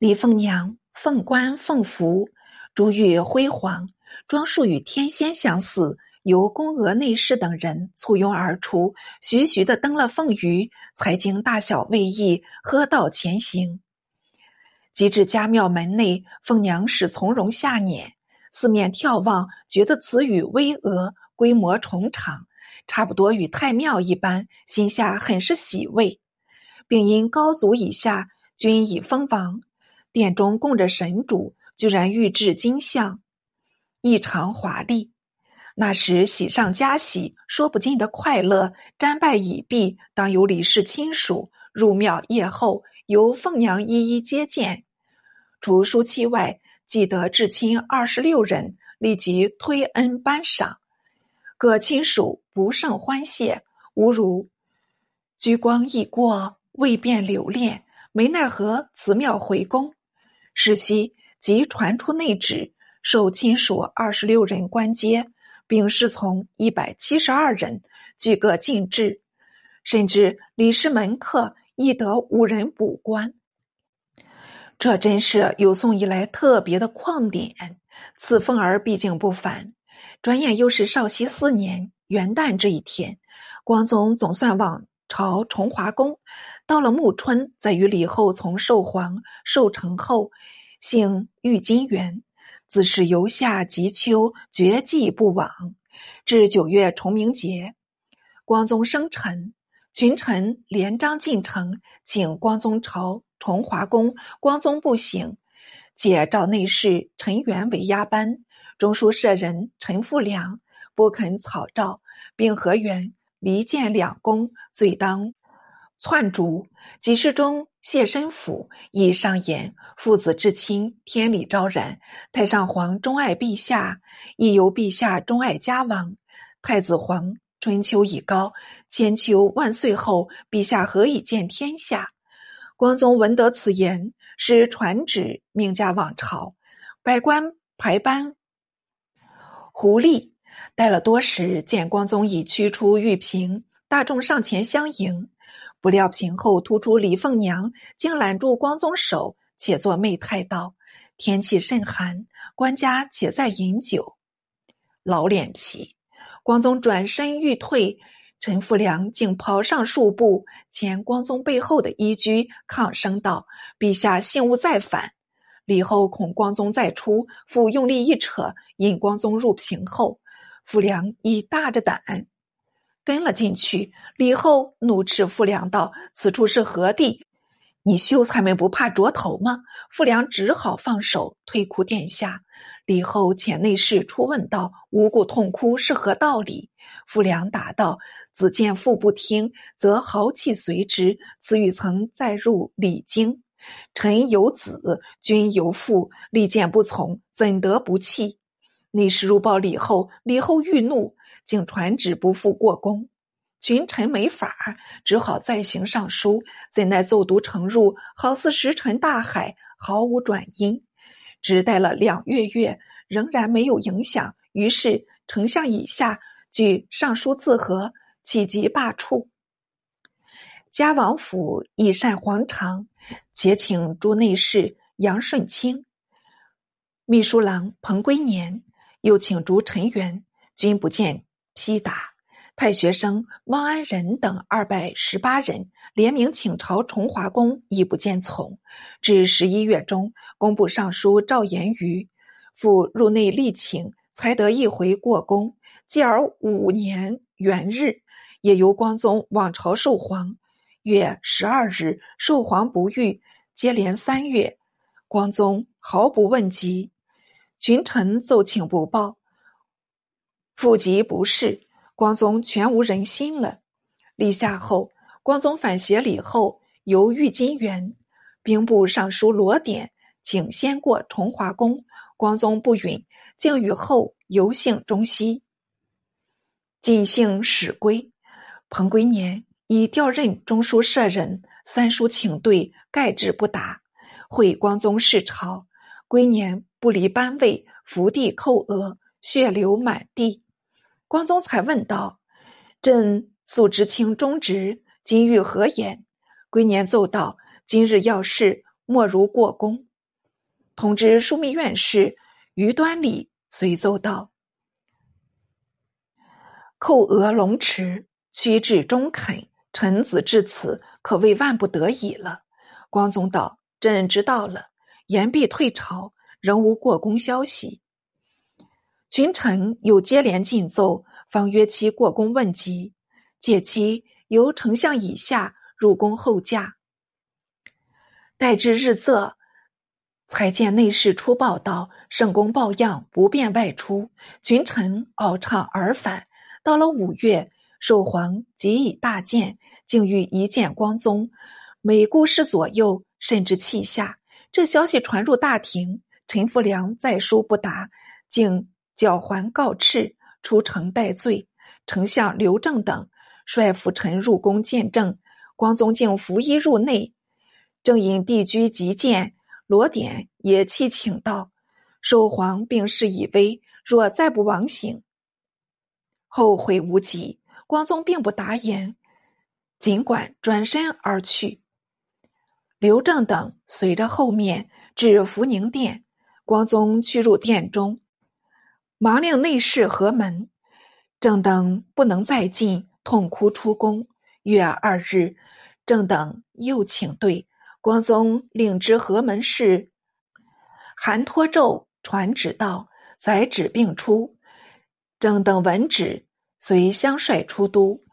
李凤娘凤冠凤服，珠玉辉煌，装束与天仙相似。由宫娥内侍等人簇拥而出，徐徐的登了凤舆，才经大小卫役，喝道前行。及至家庙门内，凤娘始从容下辇，四面眺望，觉得此宇巍峨，规模重长，差不多与太庙一般，心下很是喜慰，并因高祖以下均已封王，殿中供着神主，居然御制金像，异常华丽。那时喜上加喜，说不尽的快乐。瞻拜已毕，当有李氏亲属入庙谒后，由凤娘一一接见。除叔妻外，既得至亲二十六人，立即推恩颁赏。各亲属不胜欢谢，吾如居光易过，未便留恋，没奈何辞庙回宫。是夕即传出内旨，受亲属二十六人官阶。并侍从一百七十二人，俱各进制，甚至李氏门客亦得五人补官。这真是有宋以来特别的旷典。此凤儿毕竟不凡。转眼又是绍熙四年元旦这一天，光宗总算往朝崇华宫。到了暮春，在与李后从寿皇寿成后，幸玉金园。自是由夏及秋，绝迹不往。至九月重明节，光宗生辰，群臣连章进城，请光宗朝崇华宫。光宗不省，解召内侍陈元为押班，中书舍人陈复良不肯草诏，并和元离间两宫，罪当篡逐。几事中。谢申府亦上言父子至亲，天理昭然。太上皇钟爱陛下，亦由陛下钟爱家王。太子皇春秋已高，千秋万岁后，陛下何以见天下？光宗闻得此言，是传旨命驾往朝，百官排班。胡立待了多时，见光宗已驱出玉屏，大众上前相迎。不料屏后突出李凤娘，竟揽住光宗手，且作媚态道：“天气甚寒，官家且在饮酒。”老脸皮，光宗转身欲退，陈福良竟跑上数步，前光宗背后的衣裾，抗声道：“陛下信物再返。”李后恐光宗再出，复用力一扯，引光宗入屏后。傅良已大着胆。跟了进去，李后怒斥傅良道：“此处是何地？你秀才们不怕着头吗？”傅良只好放手，退哭殿下。李后遣内侍出问道：“无故痛哭是何道理？”傅良答道：“子见父不听，则豪气随之。此语曾载入礼经。臣有子，君有父，立见不从，怎得不气？”内侍入报李后，李后愈怒。竟传旨不复过宫，群臣没法，只好再行上书。怎奈奏读呈入，好似石沉大海，毫无转音。只待了两月月，仍然没有影响。于是丞相以下据上书自和，气急罢黜。嘉王府以善皇常，且请诸内侍杨顺清、秘书郎彭归年，又请逐陈元，均不见。批答，太学生汪安仁等二百十八人联名请朝崇华宫，亦不见从。至十一月中，工部尚书赵延瑜复入内力请，才得一回过宫。继而五年元日，也由光宗往朝受皇。月十二日，受皇不遇，接连三月，光宗毫不问及，群臣奏请不报。父疾不适，光宗全无人心了。立夏后，光宗反协礼后由御金园，兵部尚书罗典请先过崇华宫，光宗不允，竟与后游幸中西。尽兴始归，彭归年已调任中书舍人，三书请对，盖至不达。会光宗视朝，归年不离班位，伏地叩额，血流满地。光宗才问道：“朕素知卿忠直，今欲何言？”归年奏道：“今日要事，莫如过公。同知枢密院事于端礼随奏道：“叩额龙池，屈至中肯，臣子至此，可谓万不得已了。”光宗道：“朕知道了，言必退朝，仍无过宫消息。”群臣又接连进奏，方约期过宫问疾，借期由丞相以下入宫候驾。待至日仄。才见内侍出报道，圣公抱恙，不便外出。群臣傲畅而返。到了五月，寿皇即以大见，竟欲一见光宗。每顾视左右，甚至泣下。这消息传入大庭，陈福良再书不达，竟缴还告敕，出城戴罪。丞相刘正等率辅臣入宫见证，光宗竟拂衣入内，正因帝居极见。罗典也泣请道：“寿皇病势已危，若再不王醒，后悔无及。”光宗并不答言，尽管转身而去。刘正等随着后面至福宁殿，光宗去入殿中，忙令内侍合门。正等不能再进，痛哭出宫。月二日，正等又请对。光宗令知河门事，韩托胄传旨道：“载旨并出。”正等闻旨，随相率出都，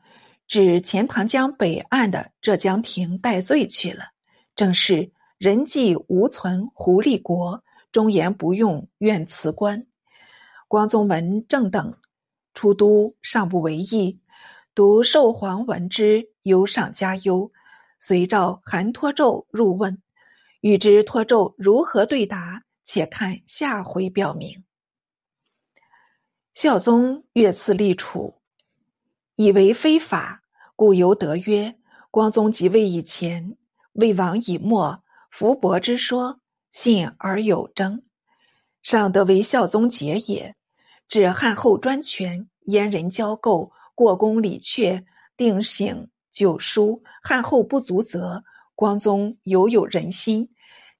至钱塘江北岸的浙江亭戴罪去了。正是人迹无存，狐狸国忠言不用，愿辞官。光宗闻正等出都，尚不为意，独寿皇闻之，忧上加忧。遂召韩托胄入问，欲知托胄如何对答，且看下回表明。孝宗越次立储，以为非法，故由得曰：光宗即位以前，魏王以末，伏伯之说，信而有征，尚得为孝宗节也。至汉后专权，阉人交构，过宫礼阙，定省。九书汉后不足则，光宗犹有人心，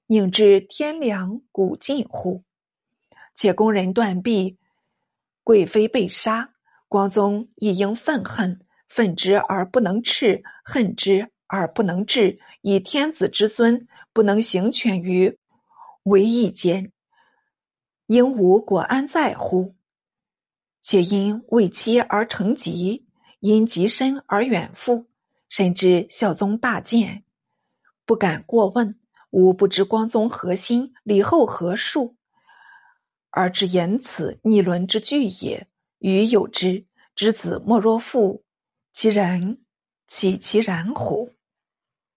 宁知天良古尽乎？且宫人断臂，贵妃被杀，光宗亦应愤恨，愤之而不能斥，恨之而不能治，以天子之尊，不能行权于为义间，应无果安在乎？且因为妻而成疾，因疾身而远赴。深知孝宗大见，不敢过问。吾不知光宗何心，李后何术，而知言此逆伦之句也。余有之，之子莫若父，其然，岂其然乎？